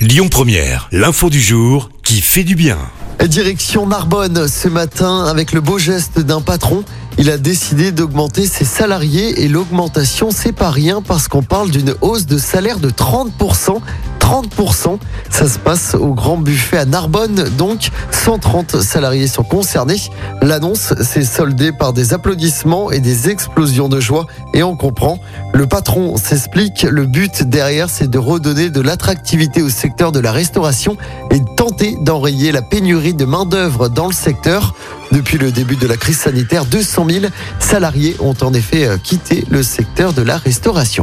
Lyon Première, l'info du jour qui fait du bien. Direction Narbonne ce matin avec le beau geste d'un patron. Il a décidé d'augmenter ses salariés et l'augmentation c'est pas rien parce qu'on parle d'une hausse de salaire de 30%. 30%. Ça se passe au Grand Buffet à Narbonne, donc 130 salariés sont concernés. L'annonce s'est soldée par des applaudissements et des explosions de joie et on comprend. Le patron s'explique, le but derrière c'est de redonner de l'attractivité au secteur de la restauration et de tenter d'enrayer la pénurie de main-d'œuvre dans le secteur. Depuis le début de la crise sanitaire, 200 000 salariés ont en effet euh, quitté le secteur de la restauration.